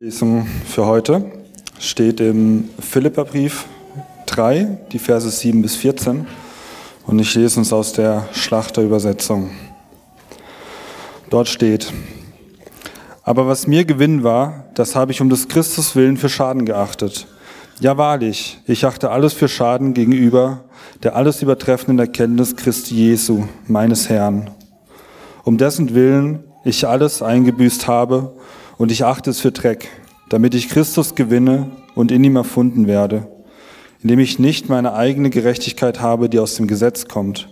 Lesung für heute steht im Philipperbrief 3, die Verse 7 bis 14. Und ich lese uns aus der Schlachterübersetzung. Dort steht, aber was mir Gewinn war, das habe ich um des Christus willen für Schaden geachtet. Ja wahrlich, ich achte alles für Schaden gegenüber der alles übertreffenden Erkenntnis Christi Jesu, meines Herrn, um dessen Willen ich alles eingebüßt habe und ich achte es für Dreck, damit ich Christus gewinne und in ihm erfunden werde, indem ich nicht meine eigene Gerechtigkeit habe, die aus dem Gesetz kommt,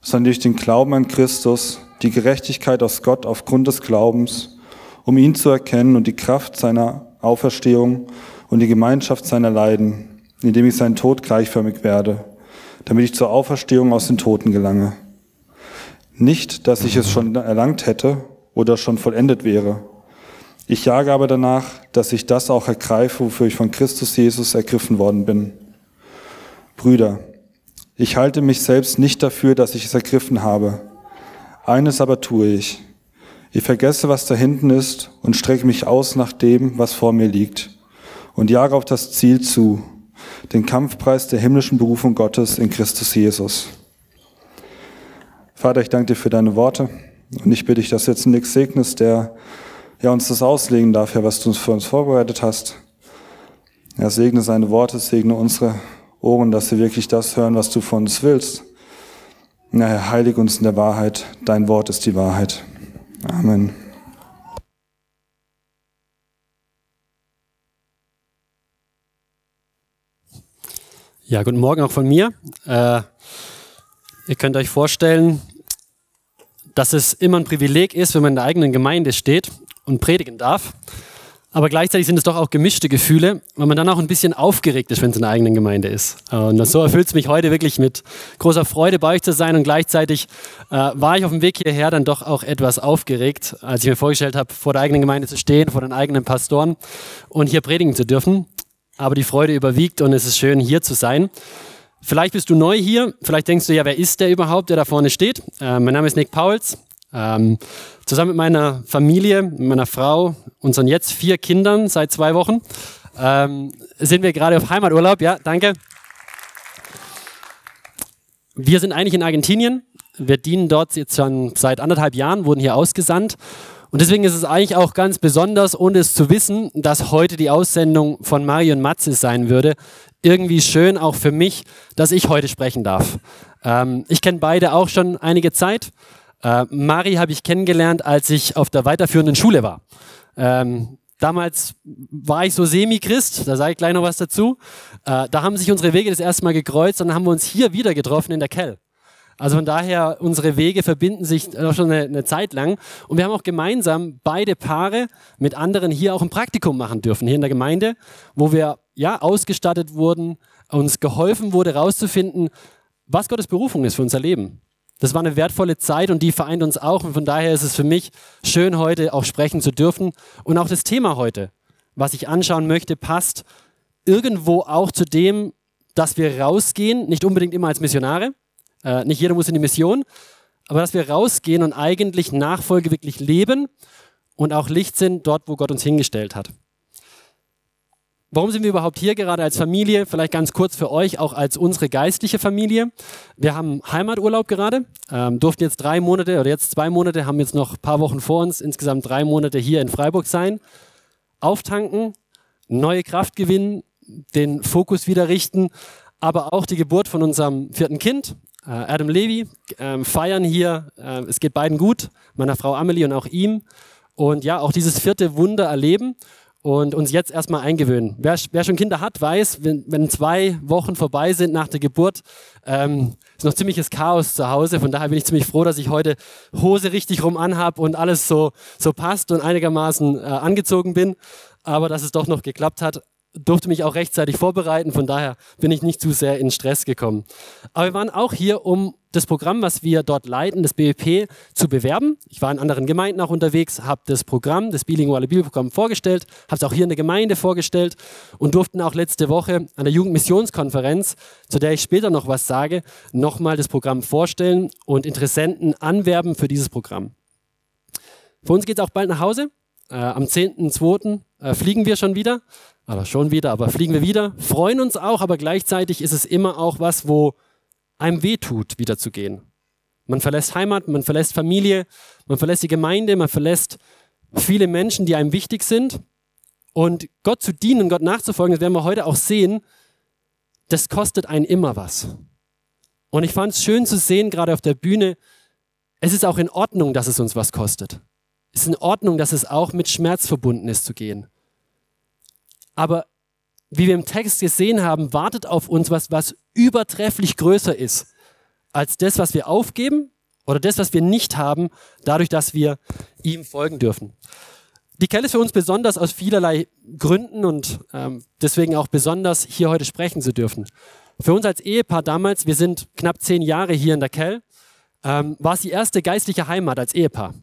sondern durch den Glauben an Christus, die Gerechtigkeit aus Gott aufgrund des Glaubens, um ihn zu erkennen und die Kraft seiner Auferstehung und die Gemeinschaft seiner Leiden, indem ich seinen Tod gleichförmig werde, damit ich zur Auferstehung aus den Toten gelange. Nicht, dass ich es schon erlangt hätte oder schon vollendet wäre, ich jage aber danach, dass ich das auch ergreife, wofür ich von Christus Jesus ergriffen worden bin. Brüder, ich halte mich selbst nicht dafür, dass ich es ergriffen habe. Eines aber tue ich. Ich vergesse, was da hinten ist und strecke mich aus nach dem, was vor mir liegt und jage auf das Ziel zu, den Kampfpreis der himmlischen Berufung Gottes in Christus Jesus. Vater, ich danke dir für deine Worte und ich bitte dich, dass jetzt nichts segnest, der ja, uns das auslegen darf, ja, was du für uns vorbereitet hast. Ja, segne seine Worte, segne unsere Ohren, dass sie wirklich das hören, was du von uns willst. Ja, Herr, heilig uns in der Wahrheit. Dein Wort ist die Wahrheit. Amen. Ja, guten Morgen auch von mir. Äh, ihr könnt euch vorstellen, dass es immer ein Privileg ist, wenn man in der eigenen Gemeinde steht und predigen darf. Aber gleichzeitig sind es doch auch gemischte Gefühle, weil man dann auch ein bisschen aufgeregt ist, wenn es in der eigenen Gemeinde ist. Und so erfüllt es mich heute wirklich mit großer Freude, bei euch zu sein. Und gleichzeitig äh, war ich auf dem Weg hierher dann doch auch etwas aufgeregt, als ich mir vorgestellt habe, vor der eigenen Gemeinde zu stehen, vor den eigenen Pastoren und hier predigen zu dürfen. Aber die Freude überwiegt und es ist schön, hier zu sein. Vielleicht bist du neu hier, vielleicht denkst du ja, wer ist der überhaupt, der da vorne steht? Äh, mein Name ist Nick Pauls. Ähm, zusammen mit meiner Familie, meiner Frau, unseren jetzt vier Kindern seit zwei Wochen, ähm, sind wir gerade auf Heimaturlaub. Ja, danke. Wir sind eigentlich in Argentinien. Wir dienen dort jetzt schon seit anderthalb Jahren, wurden hier ausgesandt. Und deswegen ist es eigentlich auch ganz besonders, ohne es zu wissen, dass heute die Aussendung von Mario und Matze sein würde. Irgendwie schön auch für mich, dass ich heute sprechen darf. Ähm, ich kenne beide auch schon einige Zeit. Äh, Mari habe ich kennengelernt, als ich auf der weiterführenden Schule war. Ähm, damals war ich so semi-Christ, da sage ich gleich noch was dazu. Äh, da haben sich unsere Wege das erste Mal gekreuzt und dann haben wir uns hier wieder getroffen in der Kell. Also von daher, unsere Wege verbinden sich schon eine, eine, Zeit lang. Und wir haben auch gemeinsam beide Paare mit anderen hier auch ein Praktikum machen dürfen, hier in der Gemeinde, wo wir ja ausgestattet wurden, uns geholfen wurde, herauszufinden, was Gottes Berufung ist für unser Leben. Das war eine wertvolle Zeit und die vereint uns auch. Und von daher ist es für mich schön, heute auch sprechen zu dürfen. Und auch das Thema heute, was ich anschauen möchte, passt irgendwo auch zu dem, dass wir rausgehen, nicht unbedingt immer als Missionare. Äh, nicht jeder muss in die Mission, aber dass wir rausgehen und eigentlich Nachfolge wirklich leben und auch Licht sind dort, wo Gott uns hingestellt hat. Warum sind wir überhaupt hier gerade als Familie? Vielleicht ganz kurz für euch, auch als unsere geistliche Familie. Wir haben Heimaturlaub gerade, ähm, durften jetzt drei Monate oder jetzt zwei Monate, haben jetzt noch ein paar Wochen vor uns, insgesamt drei Monate hier in Freiburg sein. Auftanken, neue Kraft gewinnen, den Fokus wieder richten, aber auch die Geburt von unserem vierten Kind, Adam Levy, äh, feiern hier. Äh, es geht beiden gut, meiner Frau Amelie und auch ihm. Und ja, auch dieses vierte Wunder erleben und uns jetzt erstmal eingewöhnen. Wer, wer, schon Kinder hat, weiß, wenn, wenn, zwei Wochen vorbei sind nach der Geburt, ähm, ist noch ziemliches Chaos zu Hause. Von daher bin ich ziemlich froh, dass ich heute Hose richtig rum anhab und alles so, so passt und einigermaßen äh, angezogen bin. Aber dass es doch noch geklappt hat, durfte mich auch rechtzeitig vorbereiten, von daher bin ich nicht zu sehr in Stress gekommen. Aber wir waren auch hier, um das Programm, was wir dort leiten, das BEP, zu bewerben. Ich war in anderen Gemeinden auch unterwegs, habe das Programm, das bilinguale Bibelprogramm vorgestellt, habe es auch hier in der Gemeinde vorgestellt und durften auch letzte Woche an der Jugendmissionskonferenz, zu der ich später noch was sage, nochmal das Programm vorstellen und Interessenten anwerben für dieses Programm. Für uns geht es auch bald nach Hause. Äh, am 10.2. äh, fliegen wir schon wieder, aber schon wieder, aber fliegen wir wieder, freuen uns auch, aber gleichzeitig ist es immer auch was, wo einem weh tut, wieder zu gehen. Man verlässt Heimat, man verlässt Familie, man verlässt die Gemeinde, man verlässt viele Menschen, die einem wichtig sind. Und Gott zu dienen, Gott nachzufolgen, das werden wir heute auch sehen, das kostet einen immer was. Und ich fand es schön zu sehen, gerade auf der Bühne, es ist auch in Ordnung, dass es uns was kostet. Es ist in Ordnung, dass es auch mit Schmerz verbunden ist zu gehen. Aber wie wir im Text gesehen haben, wartet auf uns was, was übertrefflich größer ist als das, was wir aufgeben oder das, was wir nicht haben, dadurch, dass wir ihm folgen dürfen. Die Kelle ist für uns besonders aus vielerlei Gründen und ähm, deswegen auch besonders, hier heute sprechen zu dürfen. Für uns als Ehepaar damals, wir sind knapp zehn Jahre hier in der Kell, ähm, war es die erste geistliche Heimat als Ehepaar.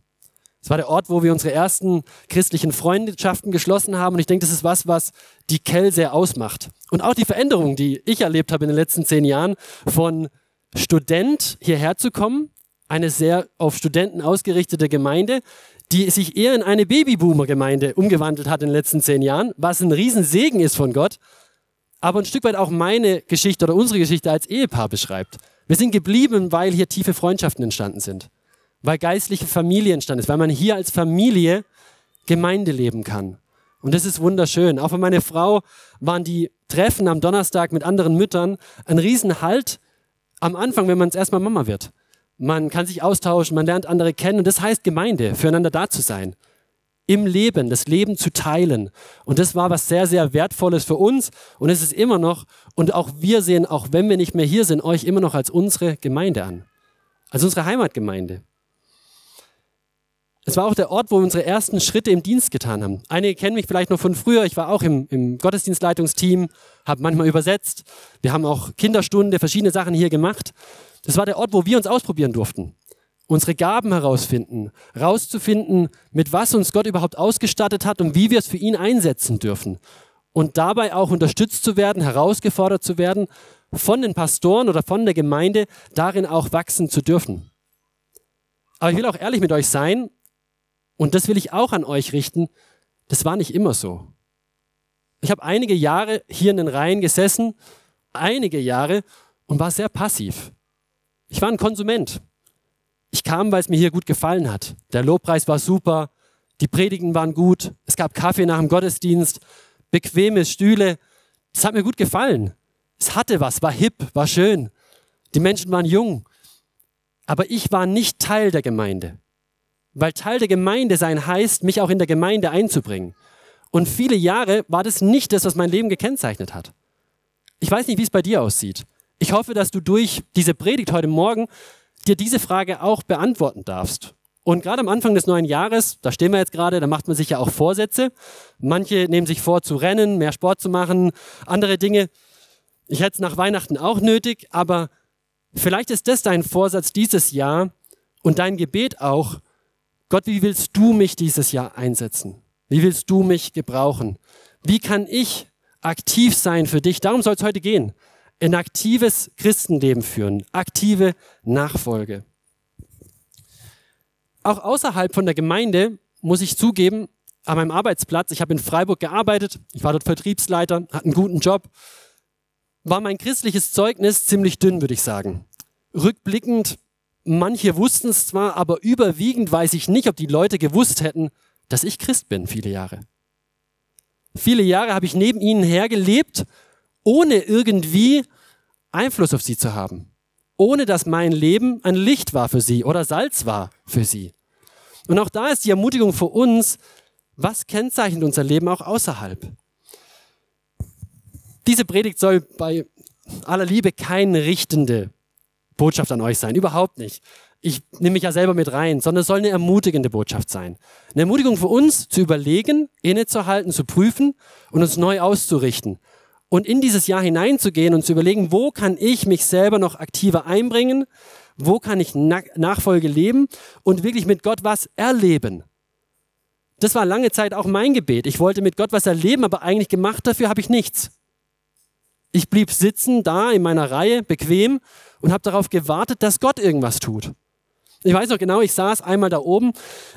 Es war der Ort, wo wir unsere ersten christlichen Freundschaften geschlossen haben. Und ich denke, das ist was, was die Kell sehr ausmacht. Und auch die Veränderung, die ich erlebt habe in den letzten zehn Jahren, von Student hierher zu kommen, eine sehr auf Studenten ausgerichtete Gemeinde, die sich eher in eine Babyboomer-Gemeinde umgewandelt hat in den letzten zehn Jahren, was ein Riesensegen ist von Gott, aber ein Stück weit auch meine Geschichte oder unsere Geschichte als Ehepaar beschreibt. Wir sind geblieben, weil hier tiefe Freundschaften entstanden sind weil geistliche Familie entstanden ist, weil man hier als Familie Gemeinde leben kann. Und das ist wunderschön. Auch für meine Frau waren die Treffen am Donnerstag mit anderen Müttern ein Riesenhalt am Anfang, wenn man es erstmal Mama wird. Man kann sich austauschen, man lernt andere kennen und das heißt Gemeinde, füreinander da zu sein. Im Leben, das Leben zu teilen. Und das war was sehr, sehr Wertvolles für uns und es ist immer noch, und auch wir sehen, auch wenn wir nicht mehr hier sind, euch immer noch als unsere Gemeinde an. Als unsere Heimatgemeinde. Es war auch der Ort, wo wir unsere ersten Schritte im Dienst getan haben. Einige kennen mich vielleicht noch von früher. Ich war auch im, im Gottesdienstleitungsteam, habe manchmal übersetzt. Wir haben auch Kinderstunde, verschiedene Sachen hier gemacht. Das war der Ort, wo wir uns ausprobieren durften. Unsere Gaben herausfinden, rauszufinden, mit was uns Gott überhaupt ausgestattet hat und wie wir es für ihn einsetzen dürfen. Und dabei auch unterstützt zu werden, herausgefordert zu werden, von den Pastoren oder von der Gemeinde, darin auch wachsen zu dürfen. Aber ich will auch ehrlich mit euch sein, und das will ich auch an euch richten. Das war nicht immer so. Ich habe einige Jahre hier in den Reihen gesessen, einige Jahre, und war sehr passiv. Ich war ein Konsument. Ich kam, weil es mir hier gut gefallen hat. Der Lobpreis war super, die Predigen waren gut, es gab Kaffee nach dem Gottesdienst, bequeme Stühle. Es hat mir gut gefallen. Es hatte was, war hip, war schön. Die Menschen waren jung. Aber ich war nicht Teil der Gemeinde. Weil Teil der Gemeinde sein heißt, mich auch in der Gemeinde einzubringen. Und viele Jahre war das nicht das, was mein Leben gekennzeichnet hat. Ich weiß nicht, wie es bei dir aussieht. Ich hoffe, dass du durch diese Predigt heute Morgen dir diese Frage auch beantworten darfst. Und gerade am Anfang des neuen Jahres, da stehen wir jetzt gerade, da macht man sich ja auch Vorsätze. Manche nehmen sich vor zu rennen, mehr Sport zu machen, andere Dinge. Ich hätte es nach Weihnachten auch nötig, aber vielleicht ist das dein Vorsatz dieses Jahr und dein Gebet auch, Gott, wie willst du mich dieses Jahr einsetzen? Wie willst du mich gebrauchen? Wie kann ich aktiv sein für dich? Darum soll es heute gehen. Ein aktives Christenleben führen, aktive Nachfolge. Auch außerhalb von der Gemeinde muss ich zugeben, an meinem Arbeitsplatz, ich habe in Freiburg gearbeitet, ich war dort Vertriebsleiter, hatte einen guten Job, war mein christliches Zeugnis ziemlich dünn, würde ich sagen. Rückblickend Manche wussten es zwar, aber überwiegend weiß ich nicht, ob die Leute gewusst hätten, dass ich Christ bin, viele Jahre. Viele Jahre habe ich neben ihnen hergelebt, ohne irgendwie Einfluss auf sie zu haben. Ohne dass mein Leben ein Licht war für sie oder Salz war für sie. Und auch da ist die Ermutigung für uns, was kennzeichnet unser Leben auch außerhalb? Diese Predigt soll bei aller Liebe keine richtende Botschaft an euch sein. Überhaupt nicht. Ich nehme mich ja selber mit rein, sondern es soll eine ermutigende Botschaft sein. Eine Ermutigung für uns, zu überlegen, innezuhalten, zu prüfen und uns neu auszurichten. Und in dieses Jahr hineinzugehen und zu überlegen, wo kann ich mich selber noch aktiver einbringen? Wo kann ich Nachfolge leben und wirklich mit Gott was erleben? Das war lange Zeit auch mein Gebet. Ich wollte mit Gott was erleben, aber eigentlich gemacht dafür habe ich nichts. Ich blieb sitzen da in meiner Reihe, bequem und habe darauf gewartet, dass Gott irgendwas tut. Ich weiß noch genau, ich saß einmal da oben,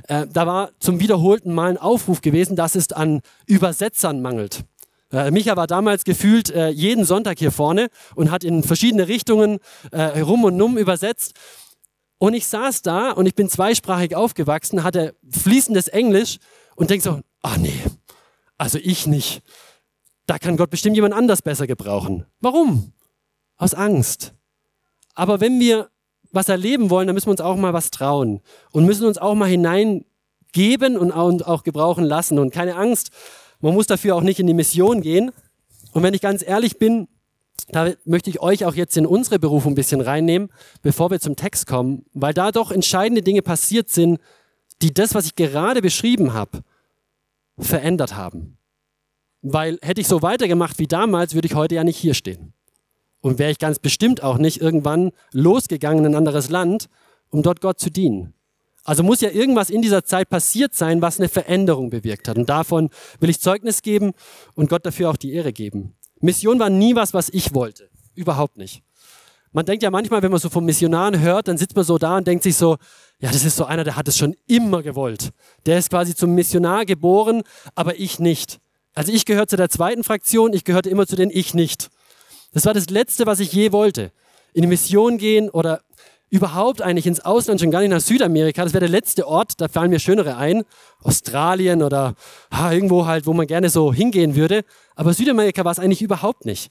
äh, da war zum wiederholten Mal ein Aufruf gewesen, dass es an Übersetzern mangelt. Äh, Micha war damals gefühlt äh, jeden Sonntag hier vorne und hat in verschiedene Richtungen äh, rum und um übersetzt. Und ich saß da und ich bin zweisprachig aufgewachsen, hatte fließendes Englisch und denk so, ach nee, also ich nicht. Da kann Gott bestimmt jemand anders besser gebrauchen. Warum? Aus Angst. Aber wenn wir was erleben wollen, dann müssen wir uns auch mal was trauen und müssen uns auch mal hineingeben und auch gebrauchen lassen. Und keine Angst, man muss dafür auch nicht in die Mission gehen. Und wenn ich ganz ehrlich bin, da möchte ich euch auch jetzt in unsere Berufung ein bisschen reinnehmen, bevor wir zum Text kommen, weil da doch entscheidende Dinge passiert sind, die das, was ich gerade beschrieben habe, verändert haben. Weil hätte ich so weitergemacht wie damals, würde ich heute ja nicht hier stehen. Und wäre ich ganz bestimmt auch nicht irgendwann losgegangen in ein anderes Land, um dort Gott zu dienen. Also muss ja irgendwas in dieser Zeit passiert sein, was eine Veränderung bewirkt hat. Und davon will ich Zeugnis geben und Gott dafür auch die Ehre geben. Mission war nie was, was ich wollte. Überhaupt nicht. Man denkt ja manchmal, wenn man so von Missionaren hört, dann sitzt man so da und denkt sich so, ja, das ist so einer, der hat es schon immer gewollt. Der ist quasi zum Missionar geboren, aber ich nicht. Also ich gehöre zu der zweiten Fraktion, ich gehörte immer zu den Ich nicht. Das war das Letzte, was ich je wollte. In die Mission gehen oder überhaupt eigentlich ins Ausland, schon gar nicht nach Südamerika. Das wäre der letzte Ort, da fallen mir schönere ein. Australien oder ha, irgendwo halt, wo man gerne so hingehen würde. Aber Südamerika war es eigentlich überhaupt nicht.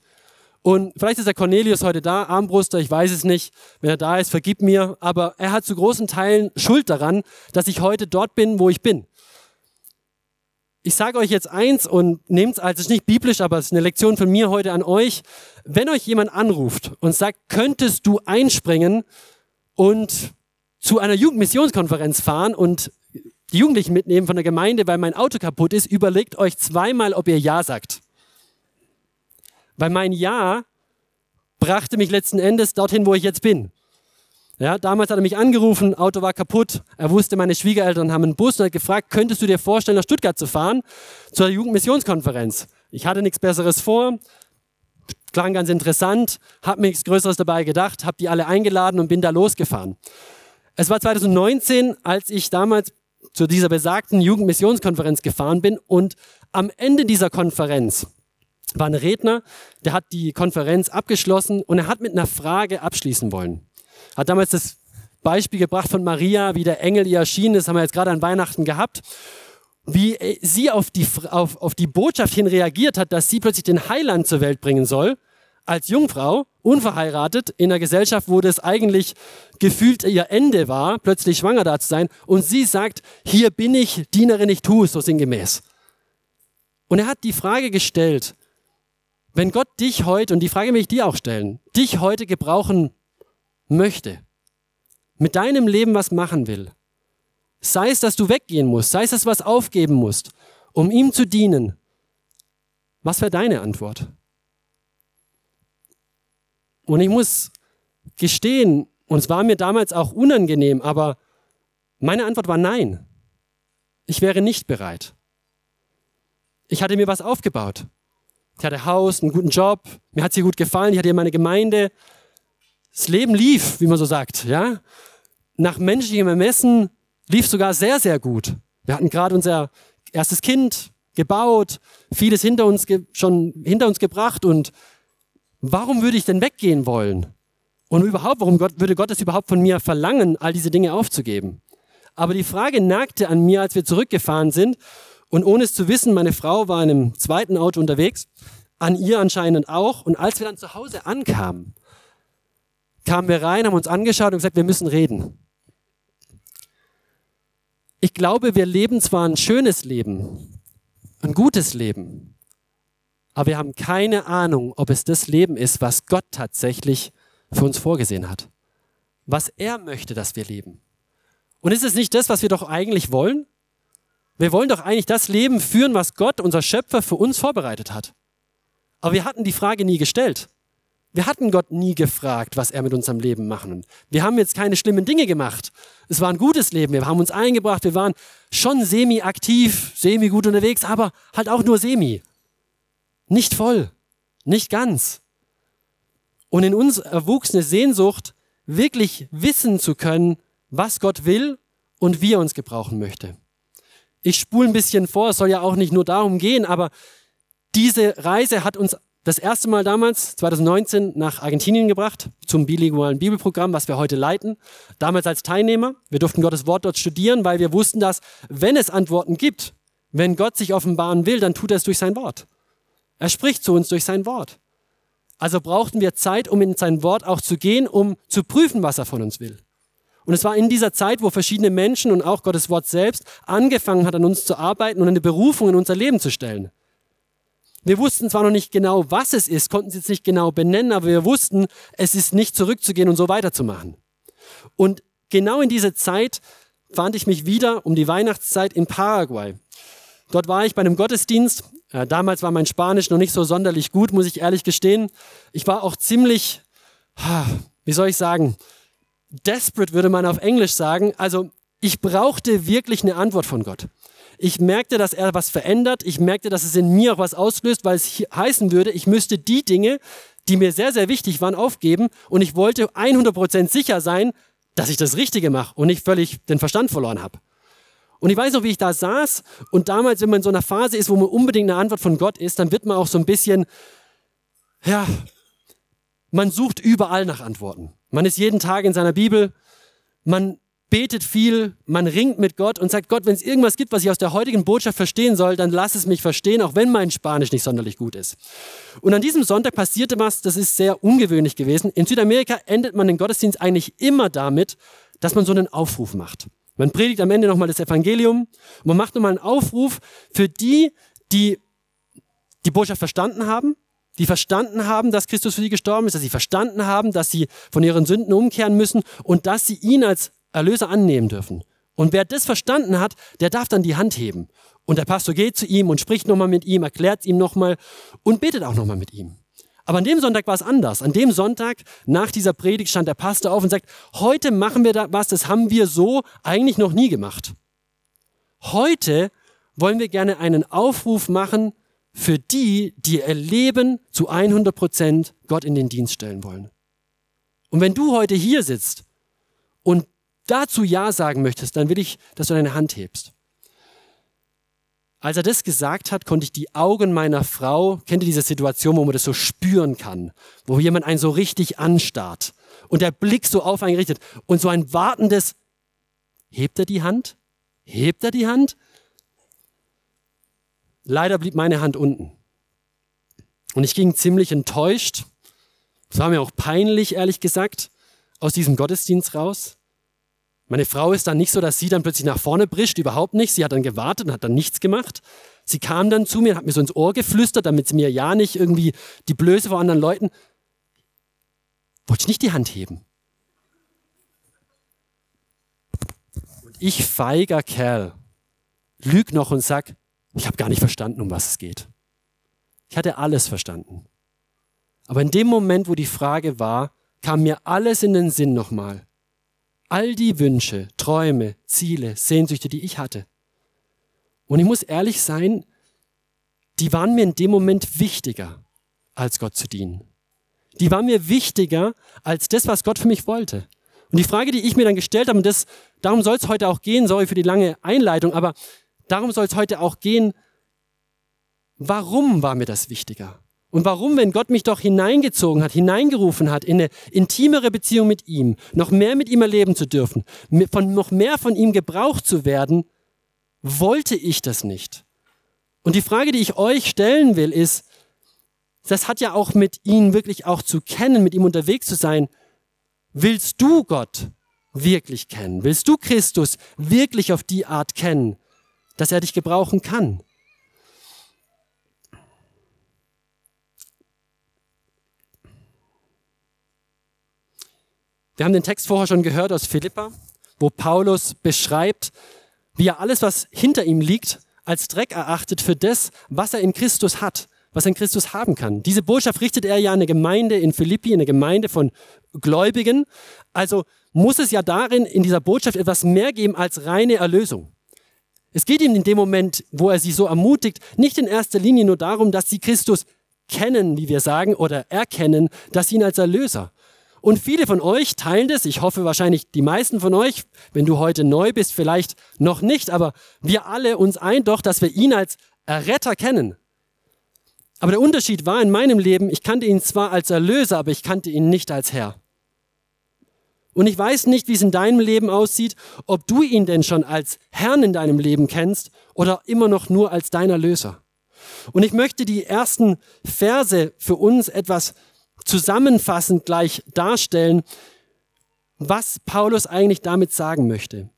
Und vielleicht ist der Cornelius heute da, Armbruster, ich weiß es nicht. Wenn er da ist, vergib mir. Aber er hat zu großen Teilen Schuld daran, dass ich heute dort bin, wo ich bin ich sage euch jetzt eins und nehmt es als, ist nicht biblisch, aber es ist eine Lektion von mir heute an euch. Wenn euch jemand anruft und sagt, könntest du einspringen und zu einer Jugendmissionskonferenz fahren und die Jugendlichen mitnehmen von der Gemeinde, weil mein Auto kaputt ist, überlegt euch zweimal, ob ihr Ja sagt. Weil mein Ja brachte mich letzten Endes dorthin, wo ich jetzt bin. Ja, damals hat er mich angerufen, Auto war kaputt. Er wusste, meine Schwiegereltern haben einen Bus und hat gefragt, könntest du dir vorstellen, nach Stuttgart zu fahren zur Jugendmissionskonferenz? Ich hatte nichts Besseres vor, klang ganz interessant, habe mir nichts Größeres dabei gedacht, habe die alle eingeladen und bin da losgefahren. Es war 2019, als ich damals zu dieser besagten Jugendmissionskonferenz gefahren bin und am Ende dieser Konferenz war ein Redner, der hat die Konferenz abgeschlossen und er hat mit einer Frage abschließen wollen hat damals das Beispiel gebracht von Maria, wie der Engel ihr erschienen ist, haben wir jetzt gerade an Weihnachten gehabt, wie sie auf die, auf, auf die Botschaft hin reagiert hat, dass sie plötzlich den Heiland zur Welt bringen soll, als Jungfrau, unverheiratet, in einer Gesellschaft, wo das eigentlich gefühlt ihr Ende war, plötzlich schwanger da zu sein. Und sie sagt, hier bin ich, Dienerin, ich tue es, so sinngemäß. Und er hat die Frage gestellt, wenn Gott dich heute, und die Frage will ich dir auch stellen, dich heute gebrauchen möchte, mit deinem Leben was machen will, sei es, dass du weggehen musst, sei es, dass du was aufgeben musst, um ihm zu dienen, was wäre deine Antwort? Und ich muss gestehen, und es war mir damals auch unangenehm, aber meine Antwort war nein. Ich wäre nicht bereit. Ich hatte mir was aufgebaut. Ich hatte Haus, einen guten Job, mir hat es hier gut gefallen, ich hatte hier meine Gemeinde, das Leben lief, wie man so sagt, ja. Nach menschlichem Ermessen lief sogar sehr, sehr gut. Wir hatten gerade unser erstes Kind gebaut, vieles hinter uns schon hinter uns gebracht und warum würde ich denn weggehen wollen? Und überhaupt, warum Gott, würde Gott es überhaupt von mir verlangen, all diese Dinge aufzugeben? Aber die Frage nagte an mir, als wir zurückgefahren sind und ohne es zu wissen, meine Frau war in einem zweiten Auto unterwegs, an ihr anscheinend auch. Und als wir dann zu Hause ankamen, kamen wir rein, haben uns angeschaut und gesagt, wir müssen reden. Ich glaube, wir leben zwar ein schönes Leben, ein gutes Leben, aber wir haben keine Ahnung, ob es das Leben ist, was Gott tatsächlich für uns vorgesehen hat. Was er möchte, dass wir leben. Und ist es nicht das, was wir doch eigentlich wollen? Wir wollen doch eigentlich das Leben führen, was Gott, unser Schöpfer, für uns vorbereitet hat. Aber wir hatten die Frage nie gestellt. Wir hatten Gott nie gefragt, was er mit unserem Leben machen. Wir haben jetzt keine schlimmen Dinge gemacht. Es war ein gutes Leben. Wir haben uns eingebracht. Wir waren schon semi-aktiv, semi-gut unterwegs, aber halt auch nur semi. Nicht voll. Nicht ganz. Und in uns erwuchs eine Sehnsucht, wirklich wissen zu können, was Gott will und wie er uns gebrauchen möchte. Ich spule ein bisschen vor, es soll ja auch nicht nur darum gehen, aber diese Reise hat uns das erste Mal damals, 2019, nach Argentinien gebracht, zum bilingualen Bibelprogramm, was wir heute leiten. Damals als Teilnehmer. Wir durften Gottes Wort dort studieren, weil wir wussten, dass, wenn es Antworten gibt, wenn Gott sich offenbaren will, dann tut er es durch sein Wort. Er spricht zu uns durch sein Wort. Also brauchten wir Zeit, um in sein Wort auch zu gehen, um zu prüfen, was er von uns will. Und es war in dieser Zeit, wo verschiedene Menschen und auch Gottes Wort selbst angefangen hat, an uns zu arbeiten und eine Berufung in unser Leben zu stellen. Wir wussten zwar noch nicht genau, was es ist, konnten es jetzt nicht genau benennen, aber wir wussten, es ist nicht zurückzugehen und so weiterzumachen. Und genau in diese Zeit fand ich mich wieder um die Weihnachtszeit in Paraguay. Dort war ich bei einem Gottesdienst. Ja, damals war mein Spanisch noch nicht so sonderlich gut, muss ich ehrlich gestehen. Ich war auch ziemlich, wie soll ich sagen, desperate würde man auf Englisch sagen. Also ich brauchte wirklich eine Antwort von Gott. Ich merkte, dass er was verändert. Ich merkte, dass es in mir auch was auslöst, weil es heißen würde, ich müsste die Dinge, die mir sehr, sehr wichtig waren, aufgeben. Und ich wollte 100% sicher sein, dass ich das Richtige mache und nicht völlig den Verstand verloren habe. Und ich weiß noch, wie ich da saß und damals, wenn man in so einer Phase ist, wo man unbedingt eine Antwort von Gott ist, dann wird man auch so ein bisschen, ja, man sucht überall nach Antworten. Man ist jeden Tag in seiner Bibel, man betet viel, man ringt mit Gott und sagt, Gott, wenn es irgendwas gibt, was ich aus der heutigen Botschaft verstehen soll, dann lass es mich verstehen, auch wenn mein Spanisch nicht sonderlich gut ist. Und an diesem Sonntag passierte was, das ist sehr ungewöhnlich gewesen. In Südamerika endet man den Gottesdienst eigentlich immer damit, dass man so einen Aufruf macht. Man predigt am Ende nochmal das Evangelium und man macht nochmal einen Aufruf für die, die die Botschaft verstanden haben, die verstanden haben, dass Christus für sie gestorben ist, dass sie verstanden haben, dass sie von ihren Sünden umkehren müssen und dass sie ihn als Erlöser annehmen dürfen. Und wer das verstanden hat, der darf dann die Hand heben. Und der Pastor geht zu ihm und spricht nochmal mit ihm, erklärt es ihm nochmal und betet auch nochmal mit ihm. Aber an dem Sonntag war es anders. An dem Sonntag, nach dieser Predigt, stand der Pastor auf und sagt, heute machen wir da was, das haben wir so eigentlich noch nie gemacht. Heute wollen wir gerne einen Aufruf machen für die, die ihr Leben zu 100 Prozent Gott in den Dienst stellen wollen. Und wenn du heute hier sitzt und dazu Ja sagen möchtest, dann will ich, dass du deine Hand hebst. Als er das gesagt hat, konnte ich die Augen meiner Frau, kennt ihr diese Situation, wo man das so spüren kann, wo jemand einen so richtig anstarrt und der Blick so auf einen richtet und so ein wartendes, hebt er die Hand? Hebt er die Hand? Leider blieb meine Hand unten. Und ich ging ziemlich enttäuscht, es war mir auch peinlich, ehrlich gesagt, aus diesem Gottesdienst raus. Meine Frau ist dann nicht so, dass sie dann plötzlich nach vorne brischt, überhaupt nicht. Sie hat dann gewartet und hat dann nichts gemacht. Sie kam dann zu mir und hat mir so ins Ohr geflüstert, damit sie mir ja nicht irgendwie die Blöße vor anderen Leuten. Wollte ich nicht die Hand heben. Und ich, feiger Kerl, lüg noch und sag, ich habe gar nicht verstanden, um was es geht. Ich hatte alles verstanden. Aber in dem Moment, wo die Frage war, kam mir alles in den Sinn nochmal all die Wünsche, Träume, Ziele, Sehnsüchte, die ich hatte. Und ich muss ehrlich sein, die waren mir in dem Moment wichtiger, als Gott zu dienen. Die waren mir wichtiger als das, was Gott für mich wollte. Und die Frage, die ich mir dann gestellt habe, und das, darum soll es heute auch gehen, sorry für die lange Einleitung, aber darum soll es heute auch gehen, warum war mir das wichtiger? Und warum, wenn Gott mich doch hineingezogen hat, hineingerufen hat, in eine intimere Beziehung mit ihm, noch mehr mit ihm erleben zu dürfen, von, noch mehr von ihm gebraucht zu werden, wollte ich das nicht? Und die Frage, die ich euch stellen will, ist, das hat ja auch mit ihm wirklich auch zu kennen, mit ihm unterwegs zu sein. Willst du Gott wirklich kennen? Willst du Christus wirklich auf die Art kennen, dass er dich gebrauchen kann? Wir haben den Text vorher schon gehört aus Philippa, wo Paulus beschreibt, wie er alles, was hinter ihm liegt, als Dreck erachtet für das, was er in Christus hat, was er in Christus haben kann. Diese Botschaft richtet er ja an eine Gemeinde in Philippi, eine Gemeinde von Gläubigen. Also muss es ja darin, in dieser Botschaft etwas mehr geben als reine Erlösung. Es geht ihm in dem Moment, wo er sie so ermutigt, nicht in erster Linie nur darum, dass sie Christus kennen, wie wir sagen, oder erkennen, dass sie ihn als Erlöser, Und viele von euch teilen das. Ich hoffe wahrscheinlich die meisten von euch. Wenn du heute neu bist, vielleicht noch nicht. Aber wir alle uns ein doch, dass wir ihn als Erretter kennen. Aber der Unterschied war in meinem Leben, ich kannte ihn zwar als Erlöser, aber ich kannte ihn nicht als Herr. Und ich weiß nicht, wie es in deinem Leben aussieht, ob du ihn denn schon als Herrn in deinem Leben kennst oder immer noch nur als dein Erlöser. Und ich möchte die ersten Verse für uns etwas zusammenfassend gleich darstellen, was Paulus eigentlich damit sagen möchte.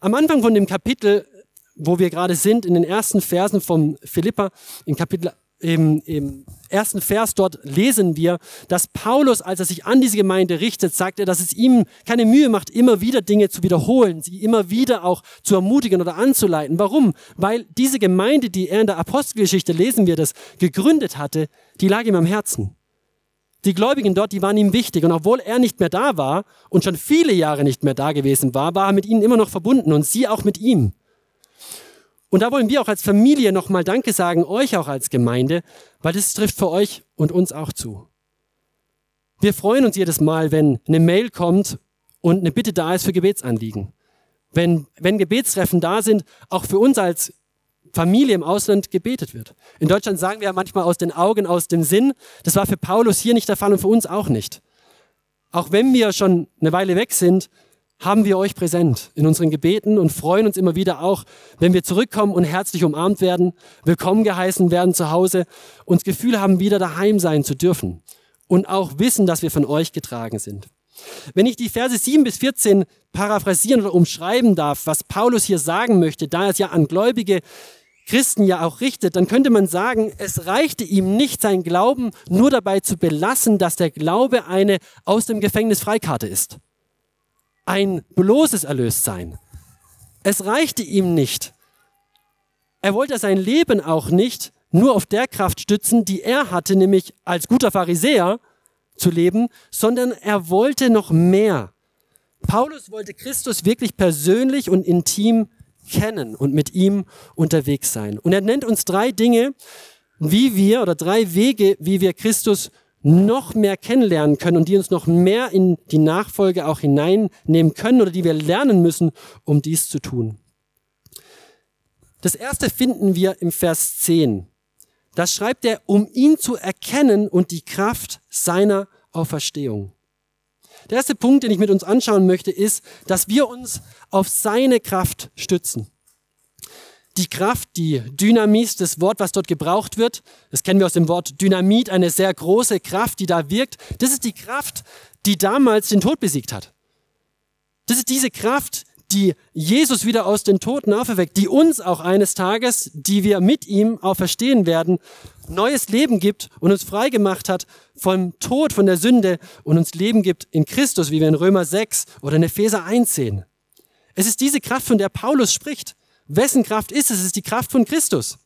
Am Anfang von dem Kapitel, wo wir gerade sind, in den ersten Versen vom Philippa, in Kapitel im, im ersten Vers dort lesen wir, dass Paulus, als er sich an diese Gemeinde richtet, sagt er, dass es ihm keine Mühe macht, immer wieder Dinge zu wiederholen, sie immer wieder auch zu ermutigen oder anzuleiten. Warum? Weil diese Gemeinde, die er in der Apostelgeschichte, lesen wir das, gegründet hatte, die lag ihm am Herzen. Die Gläubigen dort, die waren ihm wichtig. Und obwohl er nicht mehr da war und schon viele Jahre nicht mehr da gewesen war, war er mit ihnen immer noch verbunden und sie auch mit ihm. Und da wollen wir auch als Familie nochmal Danke sagen, euch auch als Gemeinde, weil das trifft für euch und uns auch zu. Wir freuen uns jedes Mal, wenn eine Mail kommt und eine Bitte da ist für Gebetsanliegen. Wenn, wenn Gebetstreffen da sind, auch für uns als Familie im Ausland gebetet wird. In Deutschland sagen wir ja manchmal aus den Augen, aus dem Sinn. Das war für Paulus hier nicht der Fall und für uns auch nicht. Auch wenn wir schon eine Weile weg sind, haben wir euch präsent in unseren Gebeten und freuen uns immer wieder auch, wenn wir zurückkommen und herzlich umarmt werden, willkommen geheißen werden zu Hause, und das Gefühl haben, wieder daheim sein zu dürfen und auch wissen, dass wir von euch getragen sind. Wenn ich die Verse 7 bis 14 paraphrasieren oder umschreiben darf, was Paulus hier sagen möchte, da er es ja an gläubige Christen ja auch richtet, dann könnte man sagen, es reichte ihm nicht, sein Glauben nur dabei zu belassen, dass der Glaube eine aus dem Gefängnis Freikarte ist ein bloßes Erlöstsein. Es reichte ihm nicht. Er wollte sein Leben auch nicht nur auf der Kraft stützen, die er hatte, nämlich als guter Pharisäer zu leben, sondern er wollte noch mehr. Paulus wollte Christus wirklich persönlich und intim kennen und mit ihm unterwegs sein. Und er nennt uns drei Dinge, wie wir oder drei Wege, wie wir Christus noch mehr kennenlernen können und die uns noch mehr in die Nachfolge auch hineinnehmen können oder die wir lernen müssen, um dies zu tun. Das erste finden wir im Vers 10. Da schreibt er, um ihn zu erkennen und die Kraft seiner Auferstehung. Der erste Punkt, den ich mit uns anschauen möchte, ist, dass wir uns auf seine Kraft stützen die Kraft, die Dynamis, das Wort, was dort gebraucht wird, das kennen wir aus dem Wort Dynamit, eine sehr große Kraft, die da wirkt. Das ist die Kraft, die damals den Tod besiegt hat. Das ist diese Kraft, die Jesus wieder aus den Toten auferweckt, die uns auch eines Tages, die wir mit ihm auferstehen werden, neues Leben gibt und uns frei gemacht hat vom Tod, von der Sünde und uns Leben gibt in Christus, wie wir in Römer 6 oder in Epheser 1 sehen. Es ist diese Kraft, von der Paulus spricht. Wessen Kraft ist es? Es ist die Kraft von Christus.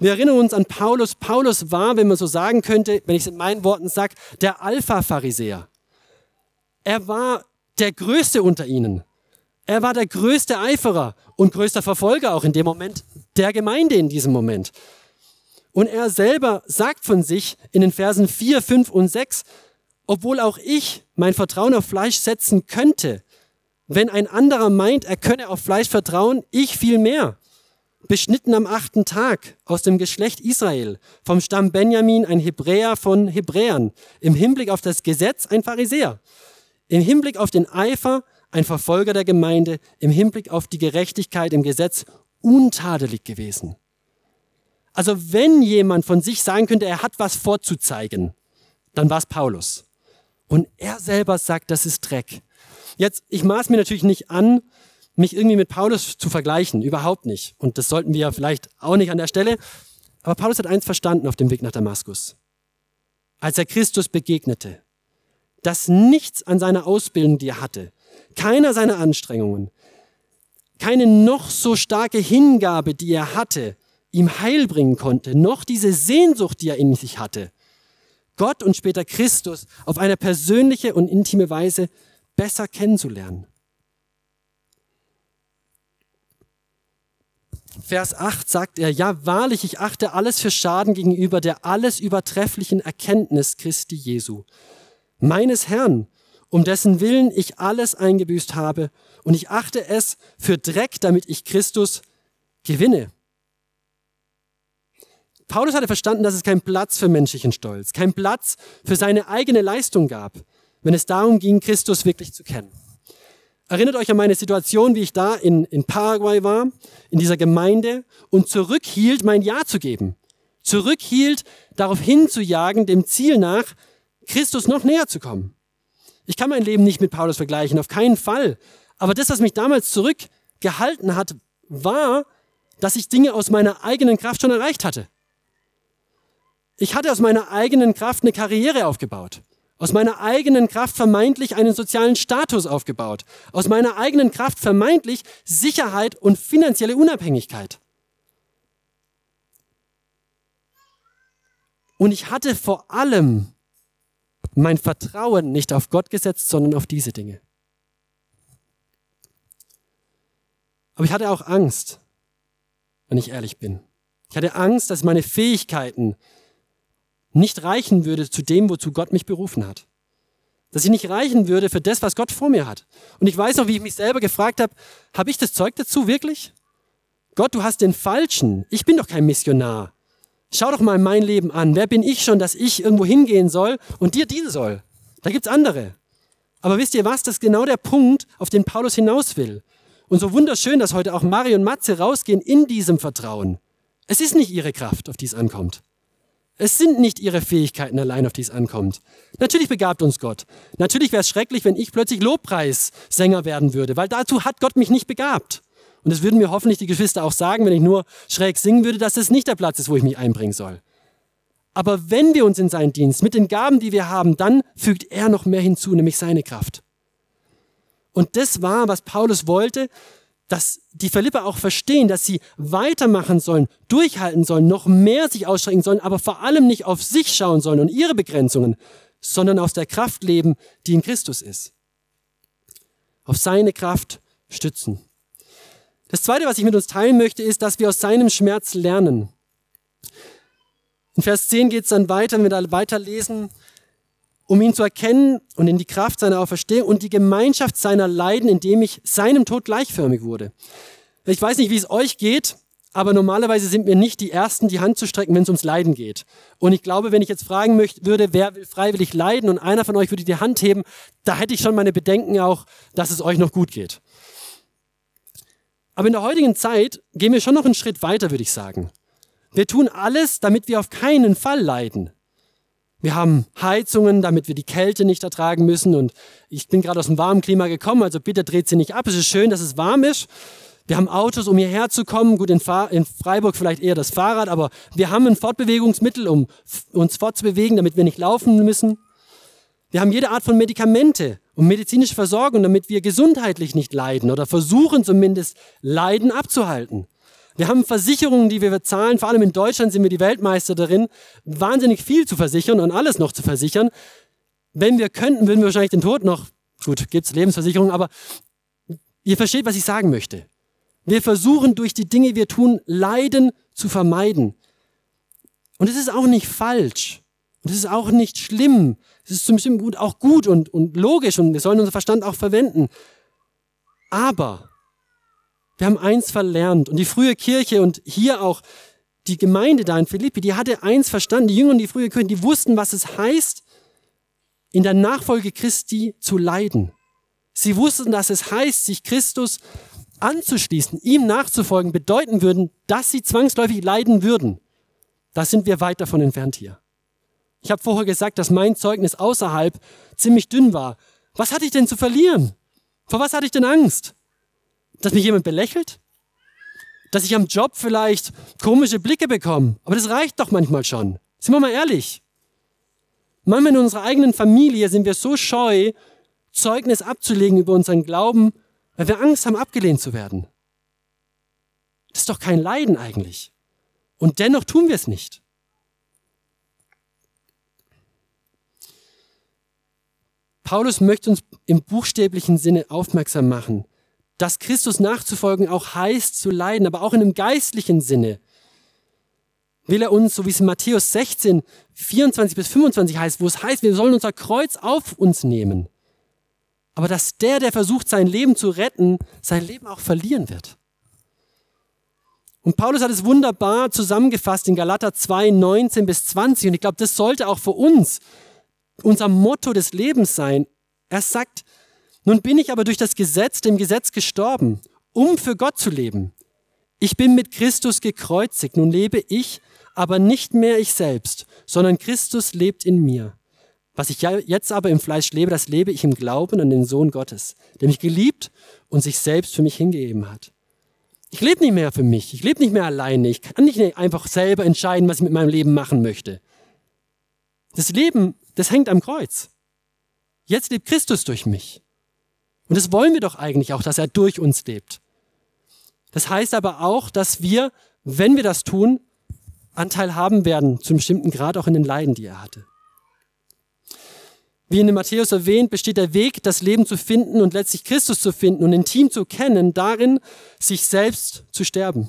Wir erinnern uns an Paulus. Paulus war, wenn man so sagen könnte, wenn ich es in meinen Worten sage, der Alpha-Pharisäer. Er war der Größte unter ihnen. Er war der größte Eiferer und größter Verfolger auch in dem Moment der Gemeinde in diesem Moment. Und er selber sagt von sich in den Versen 4, 5 und 6, obwohl auch ich mein Vertrauen auf Fleisch setzen könnte, wenn ein anderer meint, er könne auf Fleisch vertrauen, ich viel mehr. Beschnitten am achten Tag aus dem Geschlecht Israel, vom Stamm Benjamin ein Hebräer von Hebräern, im Hinblick auf das Gesetz ein Pharisäer, im Hinblick auf den Eifer ein Verfolger der Gemeinde, im Hinblick auf die Gerechtigkeit im Gesetz untadelig gewesen. Also wenn jemand von sich sagen könnte, er hat was vorzuzeigen, dann war es Paulus. Und er selber sagt, das ist Dreck. Jetzt, ich maß mir natürlich nicht an, mich irgendwie mit Paulus zu vergleichen, überhaupt nicht. Und das sollten wir vielleicht auch nicht an der Stelle. Aber Paulus hat eins verstanden auf dem Weg nach Damaskus. Als er Christus begegnete, dass nichts an seiner Ausbildung, die er hatte, keiner seiner Anstrengungen, keine noch so starke Hingabe, die er hatte, ihm Heil bringen konnte, noch diese Sehnsucht, die er in sich hatte, Gott und später Christus auf eine persönliche und intime Weise besser kennenzulernen. Vers 8 sagt er, ja wahrlich, ich achte alles für Schaden gegenüber der alles übertrefflichen Erkenntnis Christi Jesu, meines Herrn um dessen Willen ich alles eingebüßt habe, und ich achte es für Dreck, damit ich Christus gewinne. Paulus hatte verstanden, dass es keinen Platz für menschlichen Stolz, keinen Platz für seine eigene Leistung gab, wenn es darum ging, Christus wirklich zu kennen. Erinnert euch an meine Situation, wie ich da in, in Paraguay war, in dieser Gemeinde und zurückhielt, mein Ja zu geben. Zurückhielt, darauf hinzujagen, dem Ziel nach, Christus noch näher zu kommen. Ich kann mein Leben nicht mit Paulus vergleichen, auf keinen Fall. Aber das, was mich damals zurückgehalten hat, war, dass ich Dinge aus meiner eigenen Kraft schon erreicht hatte. Ich hatte aus meiner eigenen Kraft eine Karriere aufgebaut. Aus meiner eigenen Kraft vermeintlich einen sozialen Status aufgebaut. Aus meiner eigenen Kraft vermeintlich Sicherheit und finanzielle Unabhängigkeit. Und ich hatte vor allem mein Vertrauen nicht auf Gott gesetzt, sondern auf diese Dinge. Aber ich hatte auch Angst, wenn ich ehrlich bin. Ich hatte Angst, dass meine Fähigkeiten nicht reichen würde zu dem, wozu Gott mich berufen hat. Dass ich nicht reichen würde für das, was Gott vor mir hat. Und ich weiß noch, wie ich mich selber gefragt habe, habe ich das Zeug dazu wirklich? Gott, du hast den Falschen. Ich bin doch kein Missionar. Schau doch mal mein Leben an. Wer bin ich schon, dass ich irgendwo hingehen soll und dir dienen soll? Da gibt's andere. Aber wisst ihr was? Das ist genau der Punkt, auf den Paulus hinaus will. Und so wunderschön, dass heute auch Mario und Matze rausgehen in diesem Vertrauen. Es ist nicht ihre Kraft, auf die es ankommt. Es sind nicht ihre Fähigkeiten allein, auf die es ankommt. Natürlich begabt uns Gott. Natürlich wäre es schrecklich, wenn ich plötzlich Lobpreissänger werden würde, weil dazu hat Gott mich nicht begabt. Und das würden mir hoffentlich die Geschwister auch sagen, wenn ich nur schräg singen würde, dass das nicht der Platz ist, wo ich mich einbringen soll. Aber wenn wir uns in seinen Dienst mit den Gaben, die wir haben, dann fügt er noch mehr hinzu, nämlich seine Kraft. Und das war, was Paulus wollte, dass die Philipper auch verstehen, dass sie weitermachen sollen, durchhalten sollen, noch mehr sich ausstrecken sollen, aber vor allem nicht auf sich schauen sollen und ihre Begrenzungen, sondern aus der Kraft leben, die in Christus ist. Auf seine Kraft stützen. Das Zweite, was ich mit uns teilen möchte, ist, dass wir aus seinem Schmerz lernen. In Vers 10 geht es dann weiter, wenn wir da weiterlesen, um ihn zu erkennen und in die Kraft seiner Auferstehung und die Gemeinschaft seiner Leiden, indem ich seinem Tod gleichförmig wurde. Ich weiß nicht, wie es euch geht, aber normalerweise sind wir nicht die Ersten, die Hand zu strecken, wenn es ums Leiden geht. Und ich glaube, wenn ich jetzt fragen möchte, würde, wer will freiwillig leiden und einer von euch würde die Hand heben, da hätte ich schon meine Bedenken auch, dass es euch noch gut geht. Aber in der heutigen Zeit gehen wir schon noch einen Schritt weiter, würde ich sagen. Wir tun alles, damit wir auf keinen Fall leiden. Wir haben Heizungen, damit wir die Kälte nicht ertragen müssen. Und ich bin gerade aus dem warmen Klima gekommen, also bitte dreht sie nicht ab. Es ist schön, dass es warm ist. Wir haben Autos, um hierher zu kommen. Gut, in, in Freiburg vielleicht eher das Fahrrad, aber wir haben ein Fortbewegungsmittel, um uns fortzubewegen, damit wir nicht laufen müssen. Wir haben jede Art von Medikamente und medizinische Versorgung, damit wir gesundheitlich nicht leiden oder versuchen zumindest Leiden abzuhalten. Wir haben Versicherungen, die wir bezahlen. Vor allem in Deutschland sind wir die Weltmeister darin, wahnsinnig viel zu versichern und alles noch zu versichern. Wenn wir könnten, würden wir wahrscheinlich den Tod noch, gut, gibt's Lebensversicherung, aber ihr versteht, was ich sagen möchte. Wir versuchen durch die Dinge, die wir tun, Leiden zu vermeiden. Und es ist auch nicht falsch. Und es ist auch nicht schlimm. Es ist zum bestimmten auch gut und, und logisch und wir sollen unseren Verstand auch verwenden. Aber wir haben eins verlernt und die frühe Kirche und hier auch die Gemeinde da in Philippi, die hatte eins verstanden, die Jünger und die frühe Kirche, die wussten, was es heißt, in der Nachfolge Christi zu leiden. Sie wussten, dass es heißt, sich Christus anzuschließen, ihm nachzufolgen, bedeuten würden, dass sie zwangsläufig leiden würden. Da sind wir weit davon entfernt hier. Ich habe vorher gesagt, dass mein Zeugnis außerhalb ziemlich dünn war. Was hatte ich denn zu verlieren? Vor was hatte ich denn Angst? Dass mich jemand belächelt? Dass ich am Job vielleicht komische Blicke bekomme? Aber das reicht doch manchmal schon. Sind wir mal ehrlich. Manchmal in unserer eigenen Familie sind wir so scheu, Zeugnis abzulegen über unseren Glauben, weil wir Angst haben, abgelehnt zu werden. Das ist doch kein Leiden eigentlich. Und dennoch tun wir es nicht. Paulus möchte uns im buchstäblichen Sinne aufmerksam machen, dass Christus nachzufolgen auch heißt zu leiden, aber auch in einem geistlichen Sinne. Will er uns, so wie es in Matthäus 16, 24 bis 25 heißt, wo es heißt, wir sollen unser Kreuz auf uns nehmen. aber dass der, der versucht, sein Leben zu retten, sein Leben auch verlieren wird. Und Paulus hat es wunderbar zusammengefasst in Galater 2, 19 bis 20. Und ich glaube, das sollte auch für uns unser Motto des Lebens sein. Er sagt, nun bin ich aber durch das Gesetz, dem Gesetz gestorben, um für Gott zu leben. Ich bin mit Christus gekreuzigt, nun lebe ich, aber nicht mehr ich selbst, sondern Christus lebt in mir. Was ich jetzt aber im Fleisch lebe, das lebe ich im Glauben an den Sohn Gottes, der mich geliebt und sich selbst für mich hingegeben hat. Ich lebe nicht mehr für mich, ich lebe nicht mehr alleine, ich kann nicht einfach selber entscheiden, was ich mit meinem Leben machen möchte. Das Leben, das hängt am Kreuz. Jetzt lebt Christus durch mich. Und das wollen wir doch eigentlich auch, dass er durch uns lebt. Das heißt aber auch, dass wir, wenn wir das tun, Anteil haben werden, zum bestimmten Grad auch in den Leiden, die er hatte. Wie in dem Matthäus erwähnt, besteht der Weg, das Leben zu finden und letztlich Christus zu finden und intim zu kennen, darin, sich selbst zu sterben.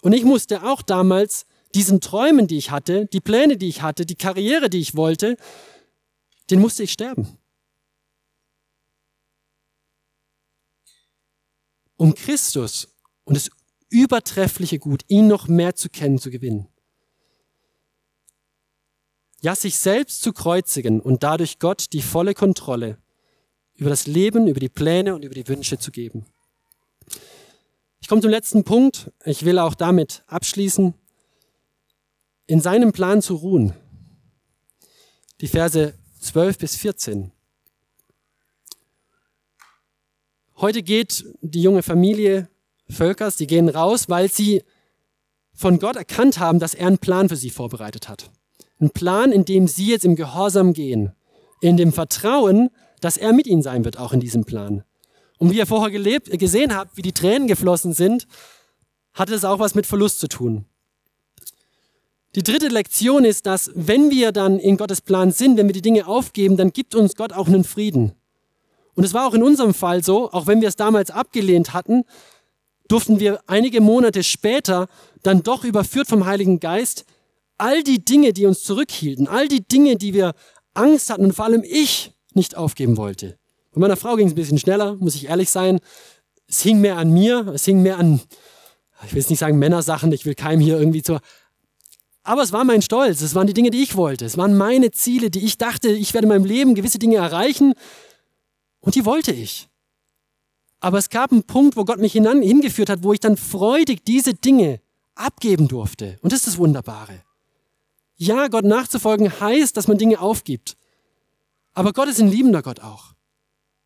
Und ich musste auch damals diesen Träumen, die ich hatte, die Pläne, die ich hatte, die Karriere, die ich wollte, den musste ich sterben. Um Christus und das übertreffliche Gut, ihn noch mehr zu kennen, zu gewinnen. Ja, sich selbst zu kreuzigen und dadurch Gott die volle Kontrolle über das Leben, über die Pläne und über die Wünsche zu geben. Ich komme zum letzten Punkt. Ich will auch damit abschließen. In seinem Plan zu ruhen. Die Verse 12 bis 14. Heute geht die junge Familie Völkers, die gehen raus, weil sie von Gott erkannt haben, dass er einen Plan für sie vorbereitet hat. Ein Plan, in dem sie jetzt im Gehorsam gehen, in dem Vertrauen, dass er mit ihnen sein wird, auch in diesem Plan. Und wie ihr vorher gelebt, gesehen habt, wie die Tränen geflossen sind, hat es auch was mit Verlust zu tun. Die dritte Lektion ist, dass wenn wir dann in Gottes Plan sind, wenn wir die Dinge aufgeben, dann gibt uns Gott auch einen Frieden. Und es war auch in unserem Fall so, auch wenn wir es damals abgelehnt hatten, durften wir einige Monate später dann doch überführt vom Heiligen Geist all die Dinge, die uns zurückhielten, all die Dinge, die wir Angst hatten und vor allem ich nicht aufgeben wollte. Bei meiner Frau ging es ein bisschen schneller, muss ich ehrlich sein. Es hing mehr an mir, es hing mehr an, ich will jetzt nicht sagen Männersachen, ich will keinem hier irgendwie zu. Aber es war mein Stolz, es waren die Dinge, die ich wollte, es waren meine Ziele, die ich dachte, ich werde in meinem Leben gewisse Dinge erreichen und die wollte ich. Aber es gab einen Punkt, wo Gott mich hinan, hingeführt hat, wo ich dann freudig diese Dinge abgeben durfte. Und das ist das Wunderbare. Ja, Gott nachzufolgen heißt, dass man Dinge aufgibt. Aber Gott ist ein liebender Gott auch.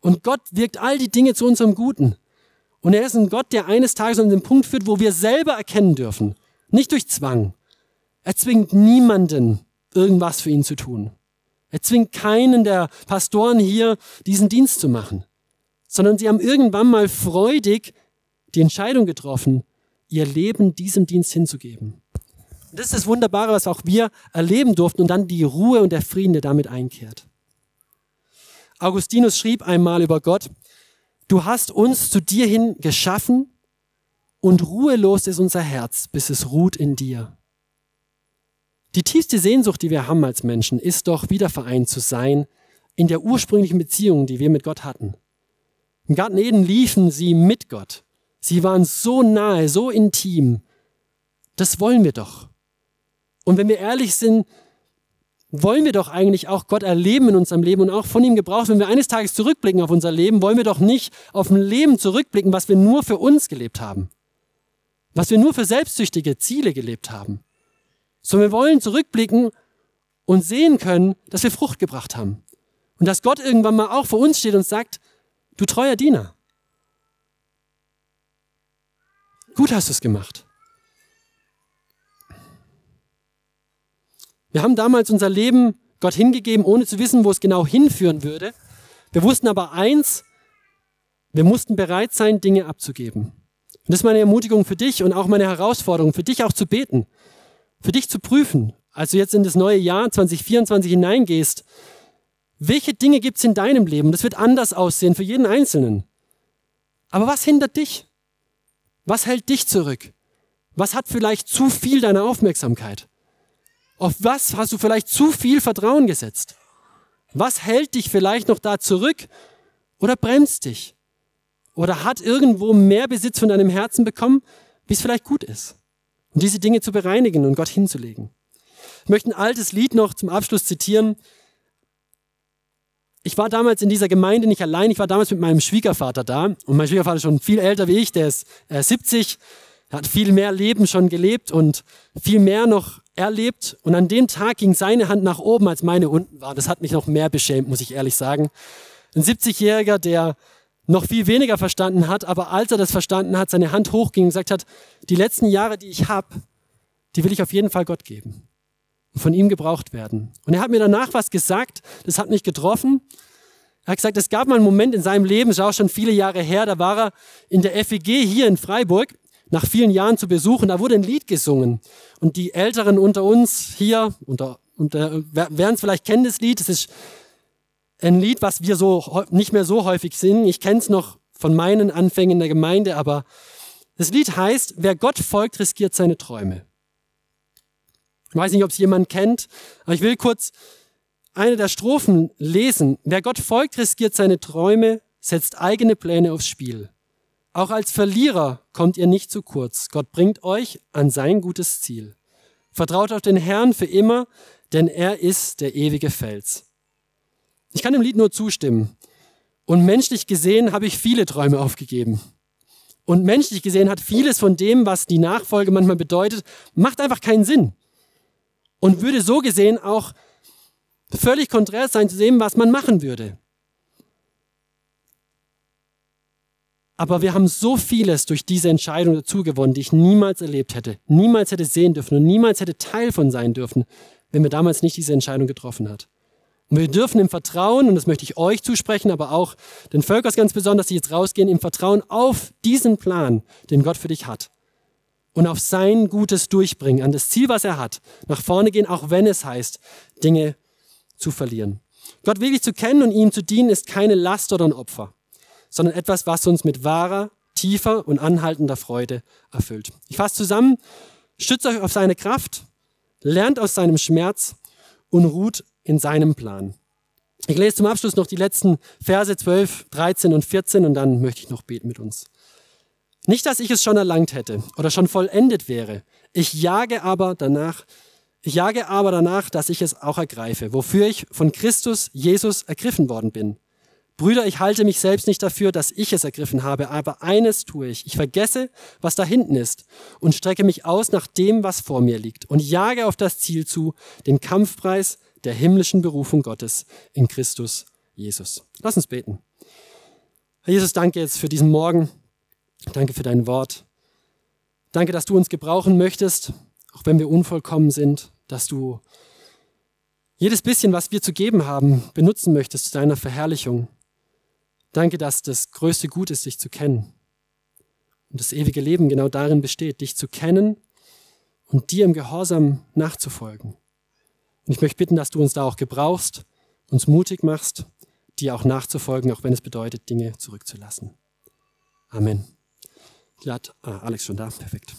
Und Gott wirkt all die Dinge zu unserem Guten. Und er ist ein Gott, der eines Tages an den Punkt führt, wo wir selber erkennen dürfen. Nicht durch Zwang. Er zwingt niemanden, irgendwas für ihn zu tun. Er zwingt keinen der Pastoren hier, diesen Dienst zu machen sondern sie haben irgendwann mal freudig die Entscheidung getroffen, ihr Leben diesem Dienst hinzugeben. Und das ist das Wunderbare, was auch wir erleben durften und dann die Ruhe und der Frieden, der damit einkehrt. Augustinus schrieb einmal über Gott, du hast uns zu dir hin geschaffen und ruhelos ist unser Herz, bis es ruht in dir. Die tiefste Sehnsucht, die wir haben als Menschen, ist doch wieder vereint zu sein in der ursprünglichen Beziehung, die wir mit Gott hatten. Im Garten Eden liefen sie mit Gott. Sie waren so nahe, so intim. Das wollen wir doch. Und wenn wir ehrlich sind, wollen wir doch eigentlich auch Gott erleben in unserem Leben und auch von ihm gebraucht. Wenn wir eines Tages zurückblicken auf unser Leben, wollen wir doch nicht auf ein Leben zurückblicken, was wir nur für uns gelebt haben. Was wir nur für selbstsüchtige Ziele gelebt haben. Sondern wir wollen zurückblicken und sehen können, dass wir Frucht gebracht haben. Und dass Gott irgendwann mal auch vor uns steht und sagt, Du treuer Diener. Gut hast du es gemacht. Wir haben damals unser Leben Gott hingegeben, ohne zu wissen, wo es genau hinführen würde. Wir wussten aber eins, wir mussten bereit sein, Dinge abzugeben. Und das ist meine Ermutigung für dich und auch meine Herausforderung, für dich auch zu beten, für dich zu prüfen, als du jetzt in das neue Jahr 2024 hineingehst, welche Dinge gibt es in deinem Leben? Das wird anders aussehen für jeden Einzelnen. Aber was hindert dich? Was hält dich zurück? Was hat vielleicht zu viel deiner Aufmerksamkeit? Auf was hast du vielleicht zu viel Vertrauen gesetzt? Was hält dich vielleicht noch da zurück, oder bremst dich oder hat irgendwo mehr Besitz von deinem Herzen bekommen, wie es vielleicht gut ist. Und diese Dinge zu bereinigen und Gott hinzulegen. Ich möchte ein altes Lied noch zum Abschluss zitieren. Ich war damals in dieser Gemeinde nicht allein, ich war damals mit meinem Schwiegervater da. Und mein Schwiegervater ist schon viel älter wie ich, der ist äh, 70, hat viel mehr Leben schon gelebt und viel mehr noch erlebt. Und an dem Tag ging seine Hand nach oben, als meine unten war. Das hat mich noch mehr beschämt, muss ich ehrlich sagen. Ein 70-Jähriger, der noch viel weniger verstanden hat, aber als er das verstanden hat, seine Hand hochging und gesagt hat, die letzten Jahre, die ich habe, die will ich auf jeden Fall Gott geben und von ihm gebraucht werden. Und er hat mir danach was gesagt, das hat mich getroffen. Er hat gesagt, es gab mal einen Moment in seinem Leben, ist auch schon viele Jahre her, da war er in der FEG hier in Freiburg nach vielen Jahren zu besuchen. Da wurde ein Lied gesungen. Und die Älteren unter uns hier, unter, unter, werden es vielleicht kennen, das Lied. Es ist ein Lied, was wir so nicht mehr so häufig singen. Ich kenne es noch von meinen Anfängen in der Gemeinde, aber das Lied heißt, wer Gott folgt, riskiert seine Träume. Ich weiß nicht, ob es jemand kennt, aber ich will kurz eine der Strophen lesen. Wer Gott folgt, riskiert seine Träume, setzt eigene Pläne aufs Spiel. Auch als Verlierer kommt ihr nicht zu kurz. Gott bringt euch an sein gutes Ziel. Vertraut auf den Herrn für immer, denn er ist der ewige Fels. Ich kann dem Lied nur zustimmen. Und menschlich gesehen habe ich viele Träume aufgegeben. Und menschlich gesehen hat vieles von dem, was die Nachfolge manchmal bedeutet, macht einfach keinen Sinn. Und würde so gesehen auch völlig konträr sein zu dem, was man machen würde. Aber wir haben so vieles durch diese Entscheidung dazu gewonnen, die ich niemals erlebt hätte, niemals hätte sehen dürfen und niemals hätte Teil von sein dürfen, wenn wir damals nicht diese Entscheidung getroffen hat. Und wir dürfen im Vertrauen, und das möchte ich euch zusprechen, aber auch den Völkers ganz besonders, die jetzt rausgehen, im Vertrauen auf diesen Plan, den Gott für dich hat. Und auf sein gutes Durchbringen, an das Ziel, was er hat, nach vorne gehen, auch wenn es heißt, Dinge zu verlieren. Gott wirklich zu kennen und ihm zu dienen, ist keine Last oder ein Opfer, sondern etwas, was uns mit wahrer, tiefer und anhaltender Freude erfüllt. Ich fasse zusammen, stützt euch auf seine Kraft, lernt aus seinem Schmerz und ruht in seinem Plan. Ich lese zum Abschluss noch die letzten Verse 12, 13 und 14 und dann möchte ich noch beten mit uns. Nicht, dass ich es schon erlangt hätte oder schon vollendet wäre. Ich jage aber danach, ich jage aber danach, dass ich es auch ergreife, wofür ich von Christus Jesus ergriffen worden bin. Brüder, ich halte mich selbst nicht dafür, dass ich es ergriffen habe, aber eines tue ich. Ich vergesse, was da hinten ist und strecke mich aus nach dem, was vor mir liegt und jage auf das Ziel zu, den Kampfpreis der himmlischen Berufung Gottes in Christus Jesus. Lass uns beten. Herr Jesus, danke jetzt für diesen Morgen. Danke für dein Wort. Danke, dass du uns gebrauchen möchtest, auch wenn wir unvollkommen sind, dass du jedes bisschen, was wir zu geben haben, benutzen möchtest zu deiner Verherrlichung. Danke, dass das größte Gut ist, dich zu kennen. Und das ewige Leben genau darin besteht, dich zu kennen und dir im Gehorsam nachzufolgen. Und ich möchte bitten, dass du uns da auch gebrauchst, uns mutig machst, dir auch nachzufolgen, auch wenn es bedeutet, Dinge zurückzulassen. Amen. Ja, ah, Alex schon da, perfekt.